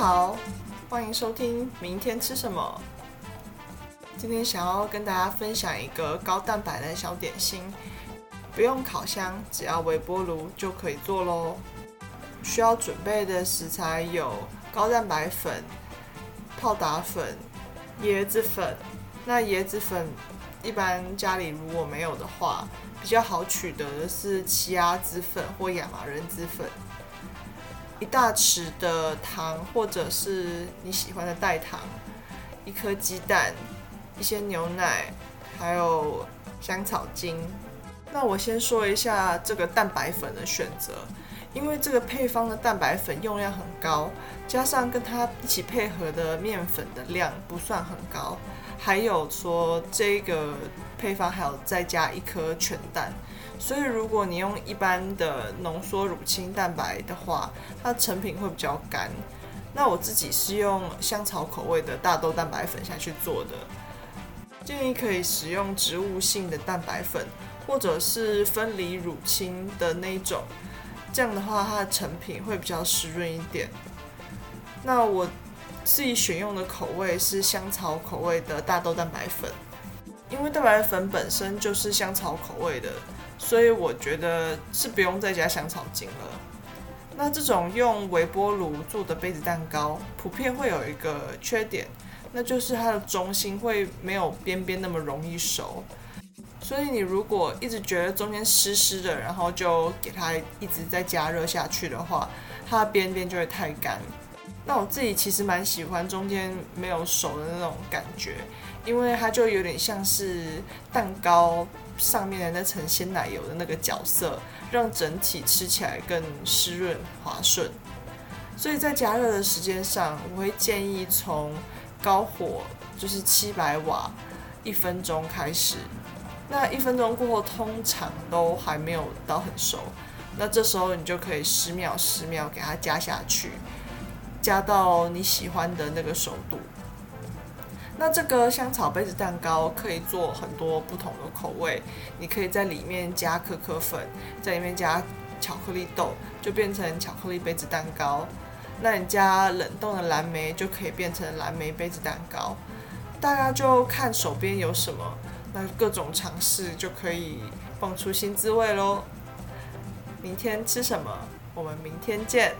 好，欢迎收听明天吃什么。今天想要跟大家分享一个高蛋白的小点心，不用烤箱，只要微波炉就可以做喽。需要准备的食材有高蛋白粉、泡打粉、椰子粉。那椰子粉一般家里如果没有的话，比较好取得的是奇亚籽粉或亚麻仁籽粉。一大匙的糖，或者是你喜欢的代糖，一颗鸡蛋，一些牛奶，还有香草精。那我先说一下这个蛋白粉的选择，因为这个配方的蛋白粉用量很高，加上跟它一起配合的面粉的量不算很高，还有说这个配方还有再加一颗全蛋。所以，如果你用一般的浓缩乳清蛋白的话，它成品会比较干。那我自己是用香草口味的大豆蛋白粉下去做的，建议可以使用植物性的蛋白粉，或者是分离乳清的那种，这样的话它的成品会比较湿润一点。那我自己选用的口味是香草口味的大豆蛋白粉，因为蛋白粉本身就是香草口味的。所以我觉得是不用再加香草精了。那这种用微波炉做的杯子蛋糕，普遍会有一个缺点，那就是它的中心会没有边边那么容易熟。所以你如果一直觉得中间湿湿的，然后就给它一直在加热下去的话，它的边边就会太干。那我自己其实蛮喜欢中间没有熟的那种感觉，因为它就有点像是蛋糕。上面的那层鲜奶油的那个角色，让整体吃起来更湿润滑顺。所以在加热的时间上，我会建议从高火，就是七百瓦，一分钟开始。那一分钟过后，通常都还没有到很熟。那这时候你就可以十秒十秒给它加下去，加到你喜欢的那个熟度。那这个香草杯子蛋糕可以做很多不同的口味，你可以在里面加可可粉，在里面加巧克力豆，就变成巧克力杯子蛋糕。那你加冷冻的蓝莓，就可以变成蓝莓杯子蛋糕。大家就看手边有什么，那各种尝试就可以蹦出新滋味喽。明天吃什么？我们明天见。